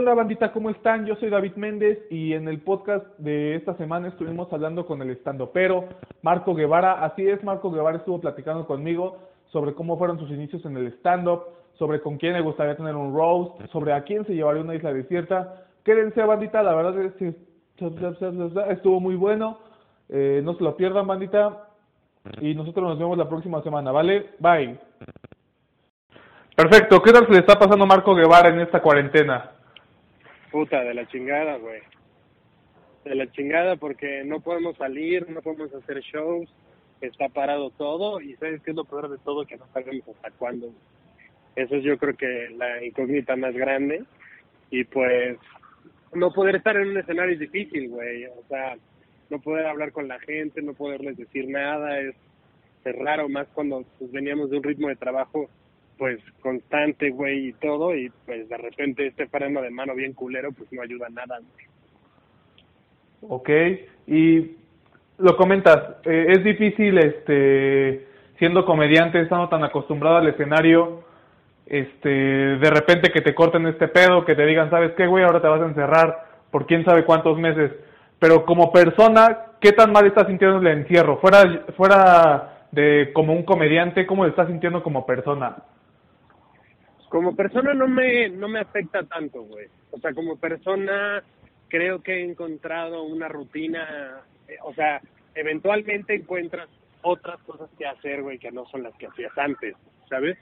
onda, bandita? ¿Cómo están? Yo soy David Méndez y en el podcast de esta semana estuvimos hablando con el estando pero Marco Guevara. Así es, Marco Guevara estuvo platicando conmigo sobre cómo fueron sus inicios en el stand-up, sobre con quién le gustaría tener un roast, sobre a quién se llevaría una isla desierta. Quédense, bandita, la verdad es que estuvo muy bueno. Eh, no se lo pierdan, bandita. Y nosotros nos vemos la próxima semana, ¿vale? Bye. Perfecto. ¿Qué tal se le está pasando a Marco Guevara en esta cuarentena? Puta, de la chingada, güey. De la chingada porque no podemos salir, no podemos hacer shows, está parado todo y ¿sabes qué es lo peor de todo? Que no sabemos hasta cuándo. Eso es yo creo que la incógnita más grande y pues no poder estar en un escenario es difícil, güey. O sea, no poder hablar con la gente, no poderles decir nada, es, es raro, más cuando pues, veníamos de un ritmo de trabajo pues constante, güey, y todo, y pues de repente este freno de mano bien culero, pues no ayuda a nada. Ok, y lo comentas, eh, es difícil, este, siendo comediante, estando tan acostumbrado al escenario, este, de repente que te corten este pedo, que te digan, ¿sabes qué, güey? Ahora te vas a encerrar por quién sabe cuántos meses. Pero como persona, ¿qué tan mal estás sintiendo el encierro? Fuera, fuera de como un comediante, ¿cómo lo estás sintiendo como persona? Como persona no me, no me afecta tanto, güey. O sea, como persona creo que he encontrado una rutina, eh, o sea, eventualmente encuentras otras cosas que hacer, güey, que no son las que hacías antes, ¿sabes?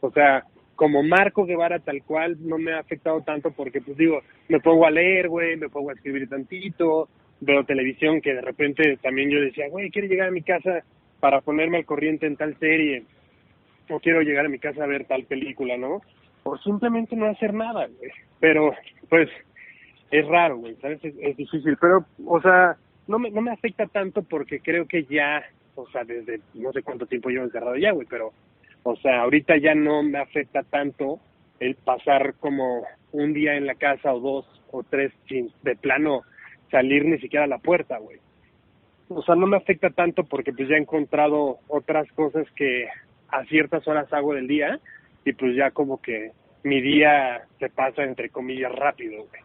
O sea, como Marco Guevara tal cual no me ha afectado tanto porque, pues digo, me pongo a leer, güey, me pongo a escribir tantito, veo televisión que de repente también yo decía, güey, quiero llegar a mi casa para ponerme al corriente en tal serie o quiero llegar a mi casa a ver tal película, ¿no? O simplemente no hacer nada, güey. Pero, pues, es raro, güey, ¿sabes? Es, difícil, pero, o sea, no me, no me afecta tanto porque creo que ya, o sea, desde no sé cuánto tiempo llevo encerrado ya, güey, pero, o sea, ahorita ya no me afecta tanto el pasar como un día en la casa o dos o tres sin de plano salir ni siquiera a la puerta, güey. O sea, no me afecta tanto porque pues ya he encontrado otras cosas que a ciertas horas hago del día y pues ya como que mi día se pasa entre comillas rápido, güey.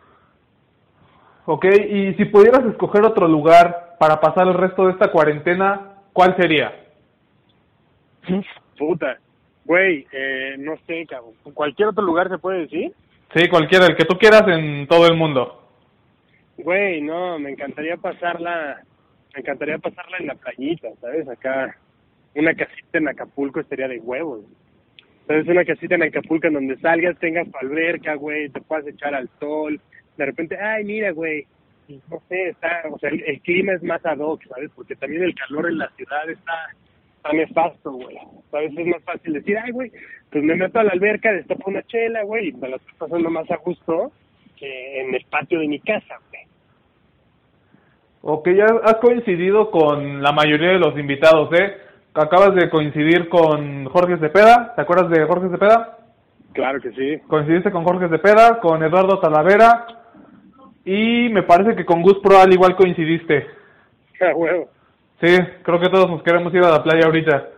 Ok, y si pudieras escoger otro lugar para pasar el resto de esta cuarentena, ¿cuál sería? Puta, güey, eh, no sé, cabrón. ¿Cualquier otro lugar se puede decir? Sí, cualquiera, el que tú quieras en todo el mundo. Güey, no, me encantaría pasarla, me encantaría pasarla en la playita, ¿sabes? Acá una casita en Acapulco estaría de huevos. Entonces una casita en Acapulco en donde salgas, tengas tu alberca, güey, te puedas echar al sol. De repente, ay, mira, güey, no sé, está, o sea, el, clima es más ad hoc, ¿sabes? Porque también el calor en la ciudad está, está nefasto, güey. ¿Sabes? Es más fácil decir, ay, güey, pues me meto a la alberca, destapo una chela, güey, y me la estoy pasando más a gusto que en el patio de mi casa, güey. Ok, ya has coincidido con la mayoría de los invitados, ¿eh? Acabas de coincidir con Jorge Cepeda, ¿te acuerdas de Jorge Cepeda? Claro que sí. Coincidiste con Jorge Cepeda, con Eduardo Talavera y me parece que con Gus Proal igual coincidiste. Ah, huevo. Sí, creo que todos nos queremos ir a la playa ahorita.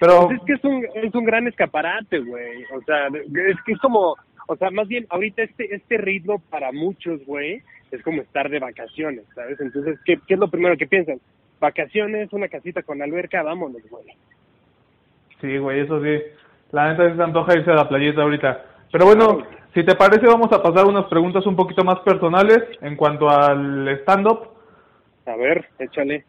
Pero pues es que es un, es un gran escaparate, güey. O sea, es que es como, o sea, más bien ahorita este este ritmo para muchos, güey, es como estar de vacaciones, ¿sabes? Entonces, ¿qué, qué es lo primero que piensan? Vacaciones, una casita con alberca, vámonos, güey. Sí, güey, eso sí. La neta se antoja irse a la playita ahorita. Pero bueno, si te parece, vamos a pasar unas preguntas un poquito más personales en cuanto al stand-up. A ver, échale.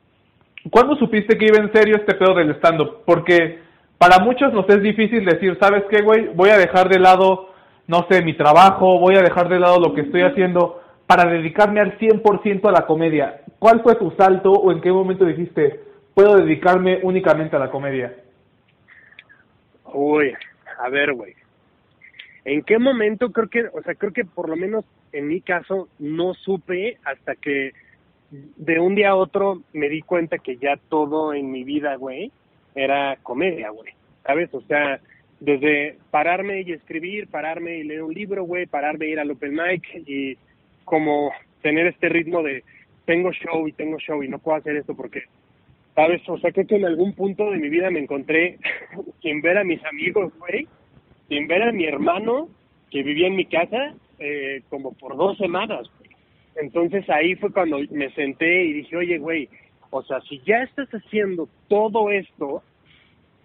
¿Cuándo supiste que iba en serio este pedo del stand-up? Porque para muchos nos es difícil decir, ¿sabes qué, güey? Voy a dejar de lado, no sé, mi trabajo, voy a dejar de lado lo que estoy haciendo para dedicarme al 100% a la comedia. ¿Cuál fue tu salto o en qué momento dijiste, puedo dedicarme únicamente a la comedia? Uy, a ver, güey. ¿En qué momento creo que, o sea, creo que por lo menos en mi caso no supe hasta que de un día a otro me di cuenta que ya todo en mi vida, güey, era comedia, güey. ¿Sabes? O sea, desde pararme y escribir, pararme y leer un libro, güey, pararme y ir al open mic y como tener este ritmo de tengo show y tengo show y no puedo hacer esto porque, ¿sabes? O sea, creo que en algún punto de mi vida me encontré sin ver a mis amigos, güey, sin ver a mi hermano que vivía en mi casa eh, como por dos semanas. Entonces ahí fue cuando me senté y dije, oye, güey, o sea, si ya estás haciendo todo esto,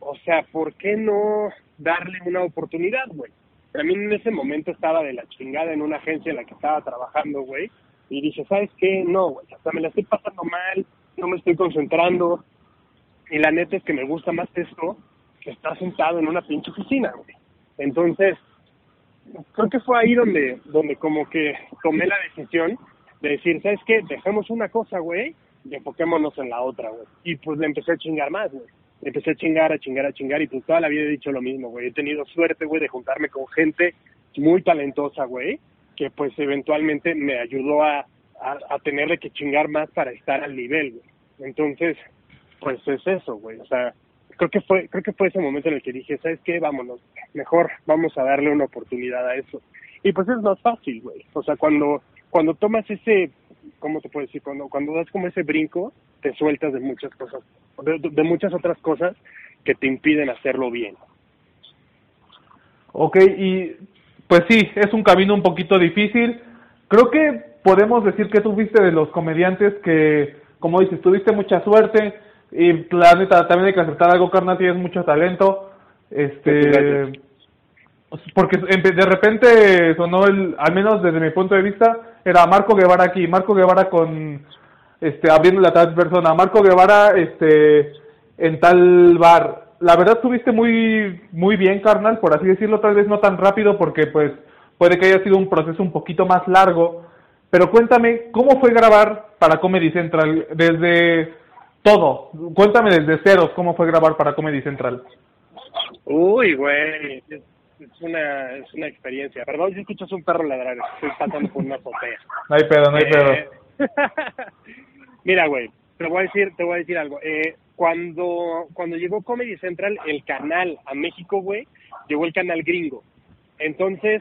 o sea, ¿por qué no darle una oportunidad, güey? Mí en ese momento estaba de la chingada en una agencia en la que estaba trabajando, güey, y dije, ¿sabes qué? No, güey, sea, me la estoy pasando mal, no me estoy concentrando, y la neta es que me gusta más esto que estar sentado en una pinche oficina, güey. Entonces, creo que fue ahí donde, donde como que tomé la decisión de decir, ¿sabes qué? Dejemos una cosa, güey, y enfoquémonos en la otra, güey. Y pues le empecé a chingar más, güey. Empecé a chingar, a chingar, a chingar, y pues toda la vida he dicho lo mismo, güey. He tenido suerte, güey, de juntarme con gente muy talentosa, güey, que pues eventualmente me ayudó a, a, tenerle que chingar más para estar al nivel, güey. Entonces, pues es eso, güey. O sea, creo que fue creo que fue ese momento en el que dije, ¿sabes qué? Vámonos, mejor vamos a darle una oportunidad a eso. Y pues es más fácil, güey. O sea, cuando cuando tomas ese, ¿cómo te puedo decir? Cuando cuando das como ese brinco, te sueltas de muchas cosas, de, de muchas otras cosas que te impiden hacerlo bien. Ok, y pues sí, es un camino un poquito difícil. Creo que podemos decir que tú fuiste de los comediantes que, como dices, tuviste mucha suerte, y la neta, también hay que aceptar algo, carnal, tienes mucho talento. Este. Porque de repente sonó el, al menos desde mi punto de vista, era Marco Guevara aquí, Marco Guevara con, este, abriendo la tal persona, Marco Guevara, este, en tal bar. La verdad estuviste muy, muy bien, carnal, por así decirlo, tal vez no tan rápido porque pues puede que haya sido un proceso un poquito más largo, pero cuéntame, ¿cómo fue grabar para Comedy Central? Desde todo. Cuéntame desde ceros cómo fue grabar para Comedy Central. Uy, güey, es, es una es una experiencia. Perdón si escuchas un perro ladrar, estoy pasando por una azotea. No hay pedo, no hay pedo. Eh, Mira, güey, te voy a decir, te voy a decir algo. Eh, cuando cuando llegó Comedy Central, el canal a México, güey, llegó el canal gringo. Entonces,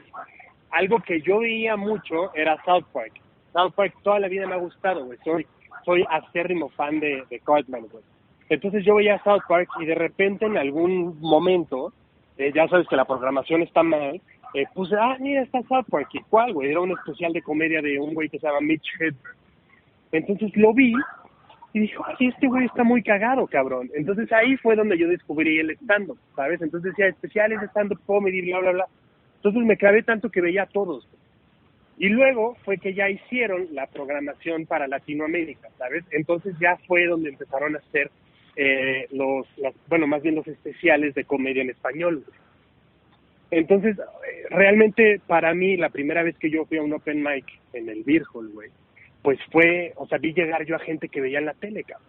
algo que yo veía mucho era South Park. South Park toda la vida me ha gustado, güey. Soy soy acérrimo fan de, de Cartman, güey. Entonces yo veía South Park y de repente en algún momento, eh, ya sabes que la programación está mal, eh, puse, ah, mira, está South Park. ¿Y cuál, güey? Era un especial de comedia de un güey que se llama Mitch Hedberg. Entonces lo vi y dije, ay, este güey está muy cagado, cabrón. Entonces ahí fue donde yo descubrí el stand-up, ¿sabes? Entonces decía, especiales de stand-up comedy, bla, bla, bla. Entonces me clavé tanto que veía a todos. Y luego fue que ya hicieron la programación para Latinoamérica, ¿sabes? Entonces ya fue donde empezaron a hacer eh, los, bueno, más bien los especiales de comedia en español. Entonces, eh, realmente para mí, la primera vez que yo fui a un open mic en el Virgol, güey, pues fue, o sea, vi llegar yo a gente que veía en la tele, cabrón.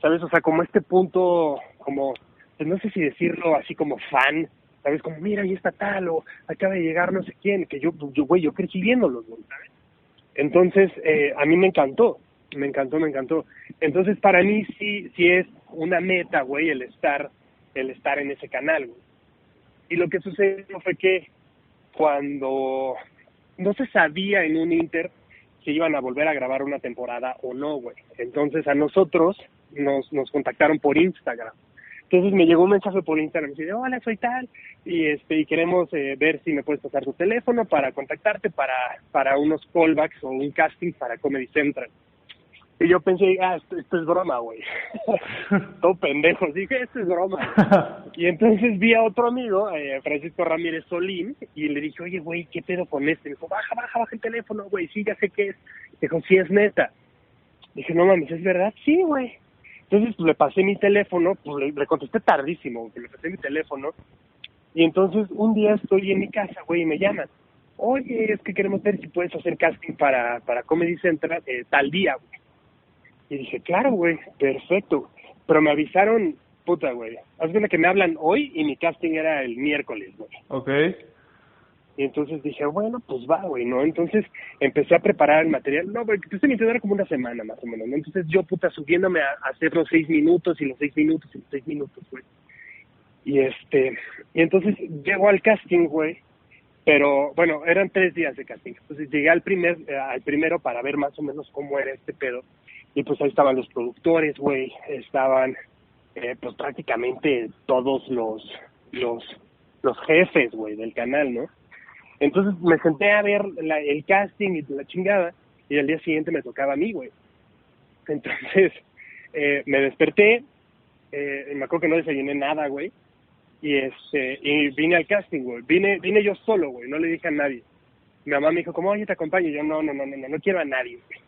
¿Sabes? O sea, como este punto, como, pues no sé si decirlo así como fan, ¿sabes? Como, mira, ahí está tal, o acaba de llegar no sé quién, que yo, yo güey, yo crecí viéndolos, ¿sabes? Entonces, eh, a mí me encantó, me encantó, me encantó. Entonces, para mí sí, sí es una meta, güey, el estar, el estar en ese canal, güey. Y lo que sucedió fue que cuando no se sabía en un Inter si iban a volver a grabar una temporada o no, güey. Entonces a nosotros nos, nos contactaron por Instagram. Entonces me llegó un mensaje por Instagram, y dice, hola, soy tal, y este y queremos eh, ver si me puedes pasar tu teléfono para contactarte para, para unos callbacks o un casting para Comedy Central. Y yo pensé, ah, esto, esto es broma, güey. Todo pendejo. Dije, esto es broma. y entonces vi a otro amigo, eh, Francisco Ramírez Solín, y le dije, oye, güey, ¿qué pedo con este? Me dijo, baja, baja, baja el teléfono, güey. Sí, ya sé qué es. Dijo, sí, es neta. Dije, no mames, ¿es verdad? Sí, güey. Entonces pues, le pasé mi teléfono, pues le, le contesté tardísimo, le pasé mi teléfono. Y entonces un día estoy en mi casa, güey, y me llaman. Oye, es que queremos ver si puedes hacer casting para, para Comedy Central eh, tal día, güey. Y dije, claro, güey, perfecto. Pero me avisaron, puta, güey. Haz cuenta que me hablan hoy y mi casting era el miércoles, güey. Ok. Y entonces dije, bueno, pues va, güey, ¿no? Entonces empecé a preparar el material. No, güey, estoy mintiendo, era como una semana más o menos, ¿no? Entonces yo, puta, subiéndome a, a hacer los seis minutos y los seis minutos y los seis minutos, güey. Y este, y entonces llego al casting, güey. Pero bueno, eran tres días de casting. Entonces llegué al primer, eh, al primero para ver más o menos cómo era este pedo. Y pues ahí estaban los productores, güey. Estaban, eh, pues prácticamente todos los, los, los jefes, güey, del canal, ¿no? Entonces me senté a ver la, el casting y la chingada, y al día siguiente me tocaba a mí, güey. Entonces, eh, me desperté, eh, me acuerdo que no desayuné nada, güey, y este, y vine al casting, güey. Vine, vine yo solo, güey, no le dije a nadie. Mi mamá me dijo, ¿cómo oye, te acompaño? Y yo, no, no, no, no, no, quiero a nadie, güey.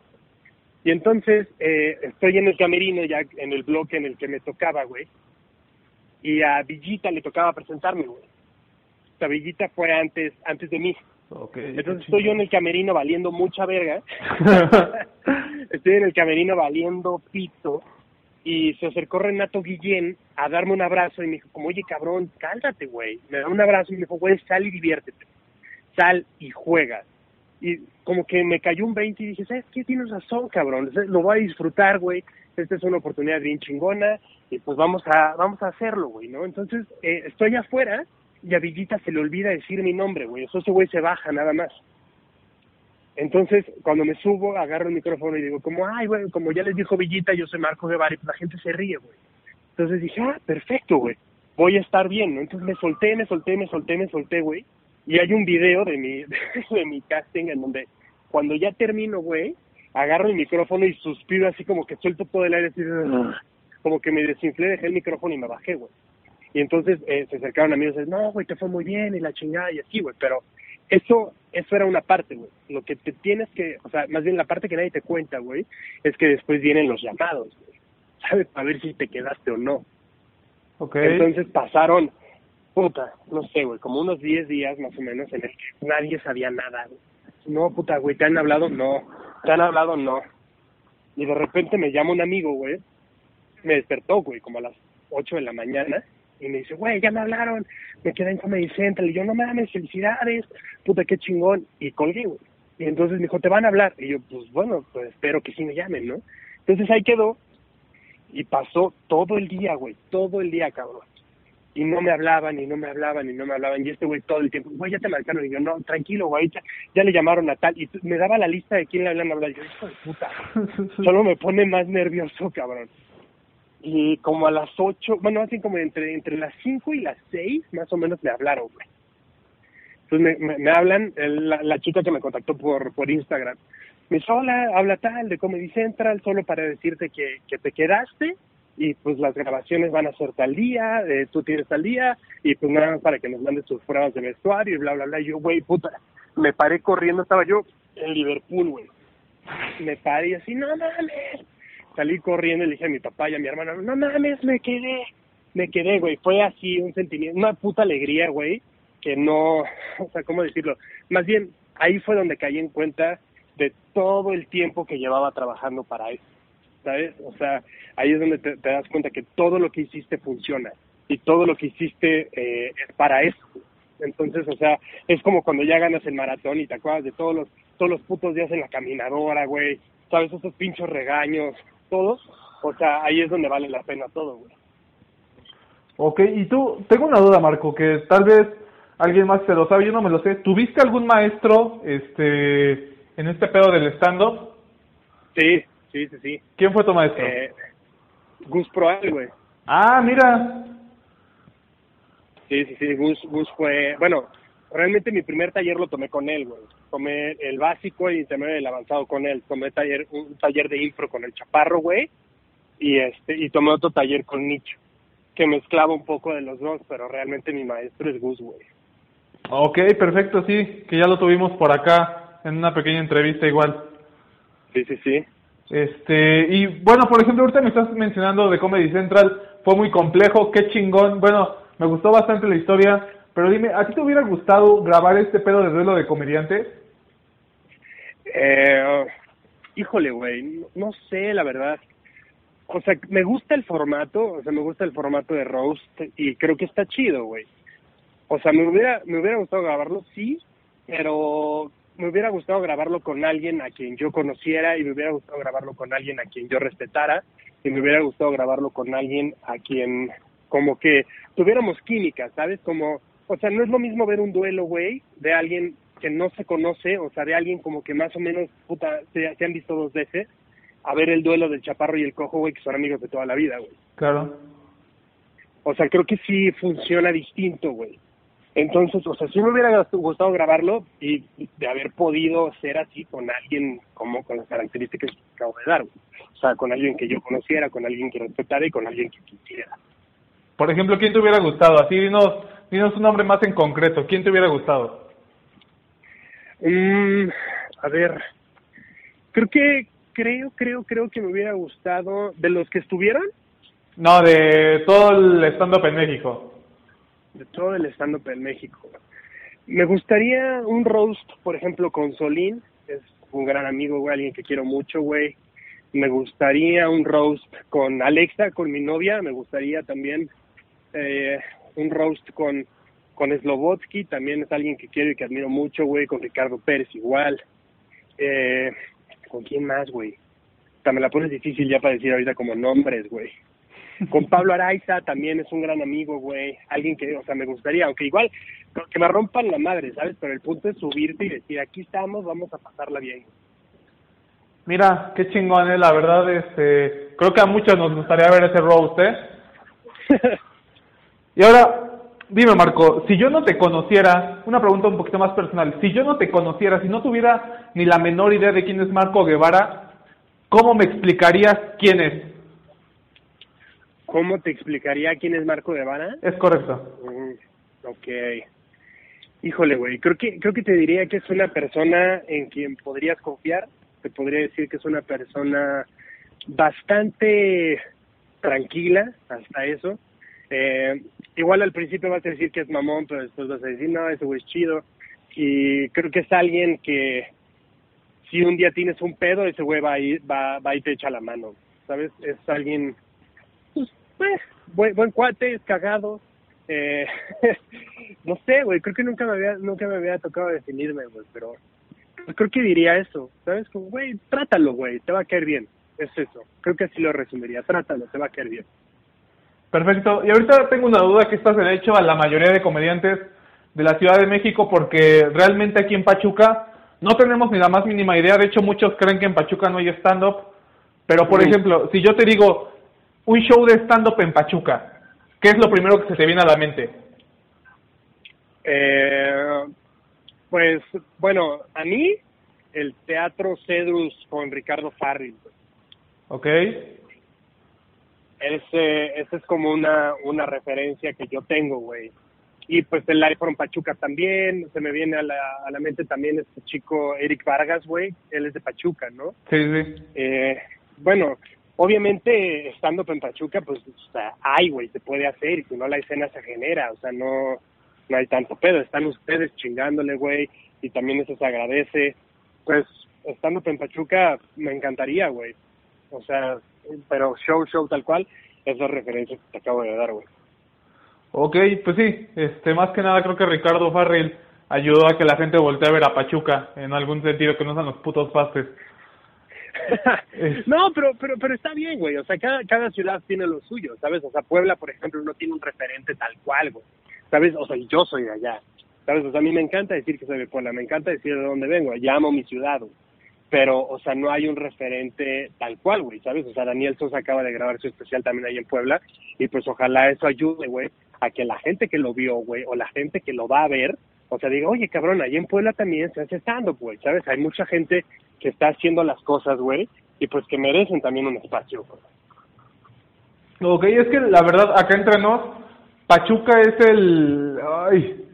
Y entonces, eh, estoy en el camerino ya, en el bloque en el que me tocaba, güey. Y a Villita le tocaba presentarme, güey. O sea, Villita fue antes, antes de mí. Okay, Entonces estoy yo en el camerino valiendo mucha verga. estoy en el camerino valiendo pito. Y se acercó Renato Guillén a darme un abrazo y me dijo, como, oye, cabrón, cálmate, güey. Me da un abrazo y me dijo, güey, sal y diviértete. Sal y juega. Y como que me cayó un 20 y dije, ¿sabes qué? Tienes razón, cabrón. Lo voy a disfrutar, güey. Esta es una oportunidad bien chingona y pues vamos a vamos a hacerlo, güey, ¿no? Entonces, eh, estoy afuera y a Villita se le olvida decir mi nombre, güey. Eso ese güey se baja nada más. Entonces, cuando me subo, agarro el micrófono y digo, como, ay, güey, como ya les dijo Villita, yo soy Marco Guevara y pues la gente se ríe, güey. Entonces dije, ah, perfecto, güey, voy a estar bien, ¿no? Entonces me solté, me solté, me solté, me solté, güey. Y hay un video de mi, de mi casting en donde cuando ya termino, güey, agarro el micrófono y suspiro así como que suelto todo el aire, así, como que me desinflé, dejé el micrófono y me bajé, güey. Y entonces eh, se acercaron a mí y dicen, no, güey, te fue muy bien y la chingada y así, güey, pero eso, eso era una parte, güey. Lo que te tienes que, o sea, más bien la parte que nadie te cuenta, güey, es que después vienen los llamados, güey. ¿Sabes? A ver si te quedaste o no. Okay. Entonces pasaron, puta, no sé, güey, como unos 10 días más o menos en el que nadie sabía nada, güey. No, puta, güey, ¿te han hablado? No. ¿Te han hablado? No. Y de repente me llama un amigo, güey. Me despertó, güey, como a las 8 de la mañana y me dice, güey, ya me hablaron, me quedé en Comedy Central. Y yo, no mames, felicidades, puta, qué chingón. Y colgué, güey. Y entonces me dijo, te van a hablar. Y yo, pues bueno, pues espero que sí me llamen, ¿no? Entonces ahí quedó. Y pasó todo el día, güey, todo el día, cabrón. Y no me hablaban, y no me hablaban, y no me hablaban. Y este güey todo el tiempo, güey, ya te marcaron. Y yo, no, tranquilo, güey, ya, ya le llamaron a tal. Y me daba la lista de quién le hablan a hablar. Y yo, hijo de puta, solo me pone más nervioso, cabrón y como a las ocho, bueno, así como entre, entre las cinco y las seis, más o menos me hablaron, güey. Entonces me, me, hablan, la, la, chica que me contactó por, por Instagram, me dice, hola, habla tal de Comedy Central, solo para decirte que, que te quedaste y pues las grabaciones van a ser tal día, eh, tú tienes tal día y pues nada más para que nos mandes tus pruebas de vestuario y bla, bla, bla. Y yo, güey, puta, me paré corriendo, estaba yo en Liverpool, güey. Me paré y así, no mames, salí corriendo y le dije a mi papá y a mi hermana, no mames, me quedé, me quedé, güey. Fue así un sentimiento, una puta alegría, güey, que no, o sea, ¿cómo decirlo? Más bien, ahí fue donde caí en cuenta de todo el tiempo que llevaba trabajando para eso, ¿sabes? O sea, ahí es donde te, te das cuenta que todo lo que hiciste funciona y todo lo que hiciste eh, es para eso. Entonces, o sea, es como cuando ya ganas el maratón y te acuerdas de todos los todos los putos días en la caminadora, güey, sabes, esos pinchos regaños, todos, o sea, ahí es donde vale la pena todo, güey. Ok, y tú, tengo una duda, Marco, que tal vez alguien más se lo sabe, yo no me lo sé. ¿Tuviste algún maestro este en este pedo del stand-up? Sí, sí, sí, sí. ¿Quién fue tu maestro? Eh, Gus Proal, güey. Ah, mira. Sí, sí, sí, Gus, Gus fue, bueno, realmente mi primer taller lo tomé con él, güey. Tomé el básico y también el avanzado con él. Tomé taller, un taller de infro con el chaparro, güey. Y este, y tomé otro taller con Nicho, que mezclaba un poco de los dos, pero realmente mi maestro es Gus, güey. Ok, perfecto, sí, que ya lo tuvimos por acá en una pequeña entrevista igual. Sí, sí, sí. Este, y bueno, por ejemplo, ahorita me estás mencionando de Comedy Central, fue muy complejo, qué chingón. Bueno, me gustó bastante la historia, pero dime, ¿a ti te hubiera gustado grabar este pedo de duelo de comediantes? Eh, híjole, güey, no sé, la verdad. O sea, me gusta el formato, o sea, me gusta el formato de roast y creo que está chido, güey. O sea, me hubiera, me hubiera gustado grabarlo, sí, pero me hubiera gustado grabarlo con alguien a quien yo conociera y me hubiera gustado grabarlo con alguien a quien yo respetara y me hubiera gustado grabarlo con alguien a quien como que tuviéramos química, ¿sabes? Como, o sea, no es lo mismo ver un duelo, güey, de alguien que no se conoce, o sea, de alguien como que más o menos, puta, se, se han visto dos veces, a ver el duelo del chaparro y el cojo, güey, que son amigos de toda la vida, güey. Claro. O sea, creo que sí funciona distinto, güey. Entonces, o sea, sí me hubiera gustado grabarlo y de haber podido ser así con alguien como con las características que acabo de dar, O sea, con alguien que yo conociera, con alguien que respetara y con alguien que quisiera. Por ejemplo, ¿quién te hubiera gustado? Así, dinos, dinos un nombre más en concreto. ¿Quién te hubiera gustado? Mm, a ver, creo que, creo, creo, creo que me hubiera gustado, de los que estuvieron. No, de todo el stand-up en México de todo el stand-up en México. Me gustaría un roast, por ejemplo, con Solín, es un gran amigo, güey, alguien que quiero mucho, güey. Me gustaría un roast con Alexa, con mi novia. Me gustaría también eh, un roast con, con Slobotsky, también es alguien que quiero y que admiro mucho, güey. Con Ricardo Pérez igual. Eh, ¿Con quién más, güey? También la pones difícil ya para decir ahorita como nombres, güey. Con Pablo Araiza también es un gran amigo, güey. Alguien que, o sea, me gustaría, aunque igual que me rompan la madre, ¿sabes? Pero el punto es subirte y decir, aquí estamos, vamos a pasarla bien. Mira, qué chingón, ¿eh? la verdad, este, creo que a muchos nos gustaría ver ese roast, ¿eh? y ahora, dime Marco, si yo no te conociera, una pregunta un poquito más personal, si yo no te conociera, si no tuviera ni la menor idea de quién es Marco Guevara, ¿cómo me explicarías quién es? ¿Cómo te explicaría quién es Marco Guevara? Es correcto. Mm, ok. Híjole, güey, creo que, creo que te diría que es una persona en quien podrías confiar. Te podría decir que es una persona bastante tranquila, hasta eso. Eh, igual al principio vas a decir que es mamón, pero después vas a decir, no, ese güey es chido. Y creo que es alguien que si un día tienes un pedo, ese güey va, va, va y te echa la mano, ¿sabes? Es alguien pues, buen, buen cuate, es cagado. Eh, no sé, güey, creo que nunca me había, nunca me había tocado definirme, güey, pero creo que diría eso, ¿sabes? Como, güey, trátalo, güey, te va a caer bien. Es eso, creo que así lo resumiría, trátalo, te va a caer bien. Perfecto, y ahorita tengo una duda que estás de hecho a la mayoría de comediantes de la Ciudad de México porque realmente aquí en Pachuca no tenemos ni la más mínima idea, de hecho muchos creen que en Pachuca no hay stand-up, pero por ejemplo, si yo te digo, un show de stand-up en Pachuca, ¿qué es lo primero que se te viene a la mente? Eh, pues, bueno, a mí, el Teatro Cedrus con Ricardo Farril. Ok. Ese, ese es como una, una referencia que yo tengo, güey. Y pues el iPhone Pachuca también, se me viene a la, a la mente también este chico Eric Vargas, güey, él es de Pachuca, ¿no? Sí, sí. Eh, bueno, obviamente estando en Pachuca, pues o hay, güey, se puede hacer y si no la escena se genera, o sea, no, no hay tanto pedo, están ustedes chingándole, güey, y también eso se agradece. Pues estando en Pachuca me encantaría, güey, o sea, pero show, show tal cual, esas referencias que te acabo de dar, güey. Ok, pues sí, este, más que nada creo que Ricardo Farrell ayudó a que la gente voltee a ver a Pachuca, en algún sentido, que no sean los putos pastes. no, pero, pero, pero está bien, güey. O sea, cada, cada ciudad tiene lo suyo, ¿sabes? O sea, Puebla, por ejemplo, no tiene un referente tal cual, güey. ¿Sabes? O sea, yo soy de allá. ¿Sabes? O sea, a mí me encanta decir que soy de Puebla, me encanta decir de dónde vengo, llamo mi ciudad. Pero, o sea, no hay un referente tal cual, güey, ¿sabes? O sea, Daniel Sosa acaba de grabar su especial también ahí en Puebla y pues ojalá eso ayude, güey, a que la gente que lo vio, güey, o la gente que lo va a ver, o sea, diga, oye, cabrón, ahí en Puebla también se hace stand güey, ¿sabes? Hay mucha gente que está haciendo las cosas, güey, y pues que merecen también un espacio. Güey. Ok, es que la verdad, acá entre nos, Pachuca es el... Ay,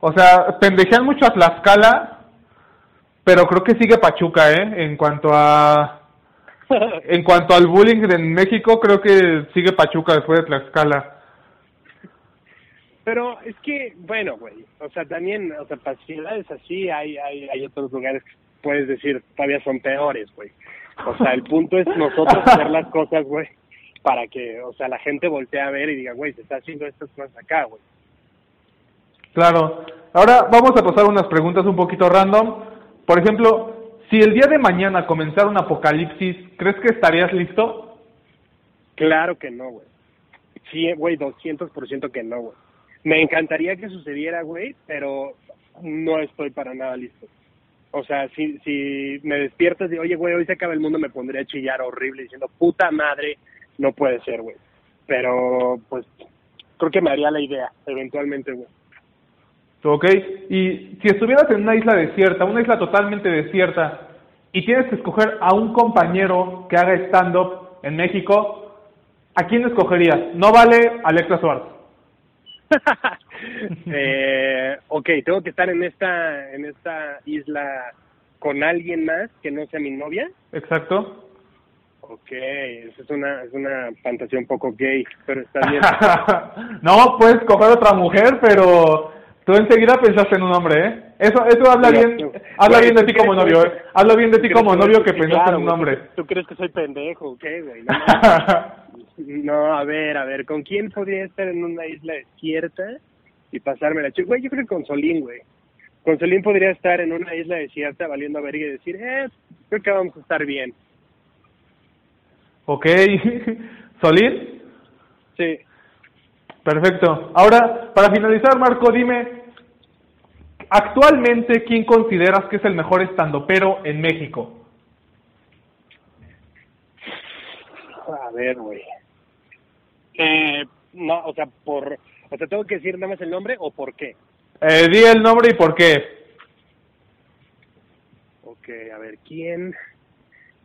o sea, pendejean mucho a Tlaxcala, pero creo que sigue Pachuca, ¿eh? En cuanto a... en cuanto al bullying en México, creo que sigue Pachuca después de Tlaxcala. Pero es que, bueno, güey, o sea, también, o sea, para ciudades así hay, hay, hay otros lugares que puedes decir todavía son peores, güey. O sea, el punto es nosotros hacer las cosas, güey, para que, o sea, la gente voltee a ver y diga, güey, se está haciendo estas cosas acá, güey. Claro. Ahora vamos a pasar unas preguntas un poquito random. Por ejemplo, si el día de mañana comenzara un apocalipsis, ¿crees que estarías listo? Claro que no, güey. Sí, güey, 200% que no, güey. Me encantaría que sucediera, güey, pero no estoy para nada listo. O sea, si, si me despiertas y, oye, güey, hoy se acaba el mundo, me pondría a chillar horrible diciendo, puta madre, no puede ser, güey. Pero, pues, creo que me haría la idea, eventualmente, güey. ¿Ok? Y si estuvieras en una isla desierta, una isla totalmente desierta, y tienes que escoger a un compañero que haga stand-up en México, ¿a quién escogerías? No vale Alexa Suárez. eh, ok, tengo que estar en esta, en esta isla con alguien más que no sea mi novia. Exacto. Ok, esa es una, es una fantasía un poco gay, pero está bien. no, puedes coger otra mujer, pero tú enseguida pensaste en un hombre, ¿eh? Eso, eso habla bien, habla bien de ti como novio, ¿eh? Habla bien de ti como novio que pensaste en un hombre. ¿Tú crees que soy pendejo qué, güey? No, no, a ver, a ver, ¿con quién podría estar en una isla desierta y pasarme la chica? Güey, yo creo que con Solín, güey. Con Solín podría estar en una isla desierta valiendo a ver y decir, eh, creo que vamos a estar bien. Ok. ¿Solín? Sí. Perfecto. Ahora, para finalizar, Marco, dime, actualmente, ¿quién consideras que es el mejor estandopero en México? A ver, güey. Eh, no, o sea, por, o sea, tengo que decir nada más el nombre o por qué. Eh, di el nombre y por qué. Ok, a ver, ¿quién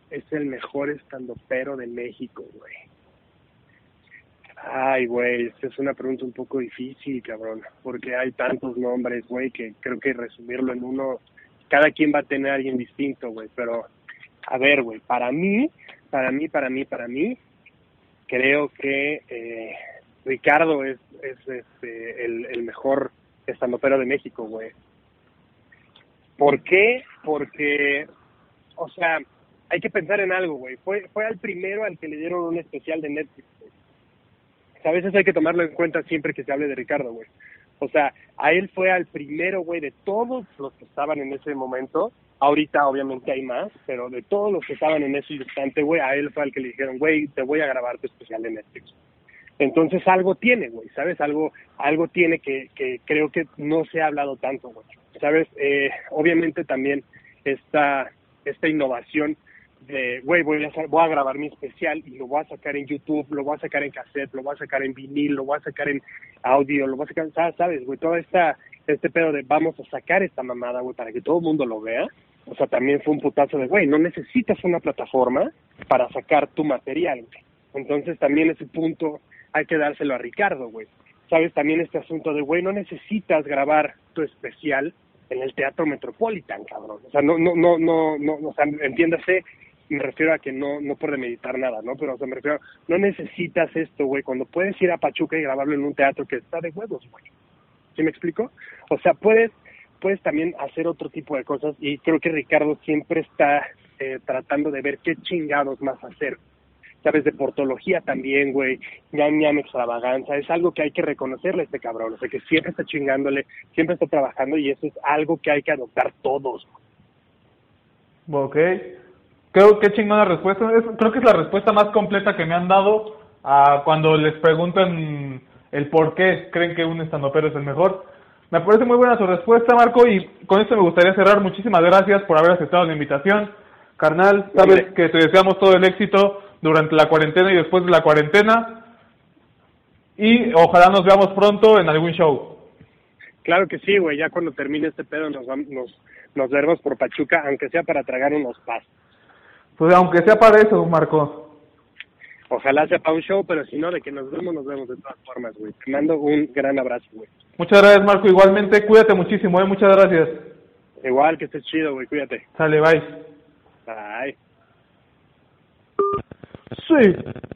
es el mejor estandopero de México, güey? Ay, güey, esta es una pregunta un poco difícil, cabrón, porque hay tantos nombres, güey, que creo que resumirlo en uno, cada quien va a tener a alguien distinto, güey, pero, a ver, güey, para mí, para mí, para mí, para mí, creo que eh, Ricardo es, es este, el, mejor estandopero de México, güey. ¿Por qué? Porque, o sea, hay que pensar en algo, güey. Fue, fue al primero al que le dieron un especial de Netflix. a veces hay que tomarlo en cuenta siempre que se hable de Ricardo, güey. O sea, a él fue al primero, güey, de todos los que estaban en ese momento. Ahorita, obviamente, hay más, pero de todos los que estaban en ese instante, güey, a él fue al que le dijeron, güey, te voy a grabar tu especial de Netflix. Entonces, algo tiene, güey, ¿sabes? Algo, algo tiene que, que creo que no se ha hablado tanto, güey. ¿Sabes? Eh, obviamente también esta, esta innovación de, güey, voy a, voy a grabar mi especial y lo voy a sacar en YouTube, lo voy a sacar en cassette, lo voy a sacar en vinil, lo voy a sacar en audio, lo voy a sacar, ¿sabes, güey? Todo esta, este pedo de vamos a sacar esta mamada, güey, para que todo el mundo lo vea. O sea, también fue un putazo de, güey, no necesitas una plataforma para sacar tu material. Entonces también ese punto hay que dárselo a Ricardo, güey. ¿Sabes? También este asunto de, güey, no necesitas grabar tu especial en el Teatro Metropolitan, cabrón. O sea, no, no, no, no, no, o sea, entiéndase, me refiero a que no, no por meditar nada, ¿no? Pero, o sea, me refiero, no necesitas esto, güey, cuando puedes ir a Pachuca y grabarlo en un teatro que está de huevos, güey. ¿Sí me explico? O sea, puedes, puedes también hacer otro tipo de cosas y creo que Ricardo siempre está eh, tratando de ver qué chingados más hacer. Sabes, de portología también, güey, ñam ñam extravaganza, es algo que hay que reconocerle a este cabrón, o sea, que siempre está chingándole, siempre está trabajando y eso es algo que hay que adoptar todos. Ok, creo que chingona respuesta, es, creo que es la respuesta más completa que me han dado a cuando les preguntan el por qué creen que un estandopero es el mejor. Me parece muy buena su respuesta, Marco, y con esto me gustaría cerrar. Muchísimas gracias por haber aceptado la invitación. Carnal, sabes que te deseamos todo el éxito durante la cuarentena y después de la cuarentena. Y ojalá nos veamos pronto en algún show. Claro que sí, güey. Ya cuando termine este pedo nos, nos, nos veremos por Pachuca, aunque sea para tragar unos pas. Pues aunque sea para eso, Marco. Ojalá sea para un show, pero si no, de que nos vemos, nos vemos de todas formas, güey. Te mando un gran abrazo, güey. Muchas gracias, Marco. Igualmente, cuídate muchísimo, ¿eh? Muchas gracias. Igual, que estés chido, güey. Cuídate. Sale, bye. Bye. Sí.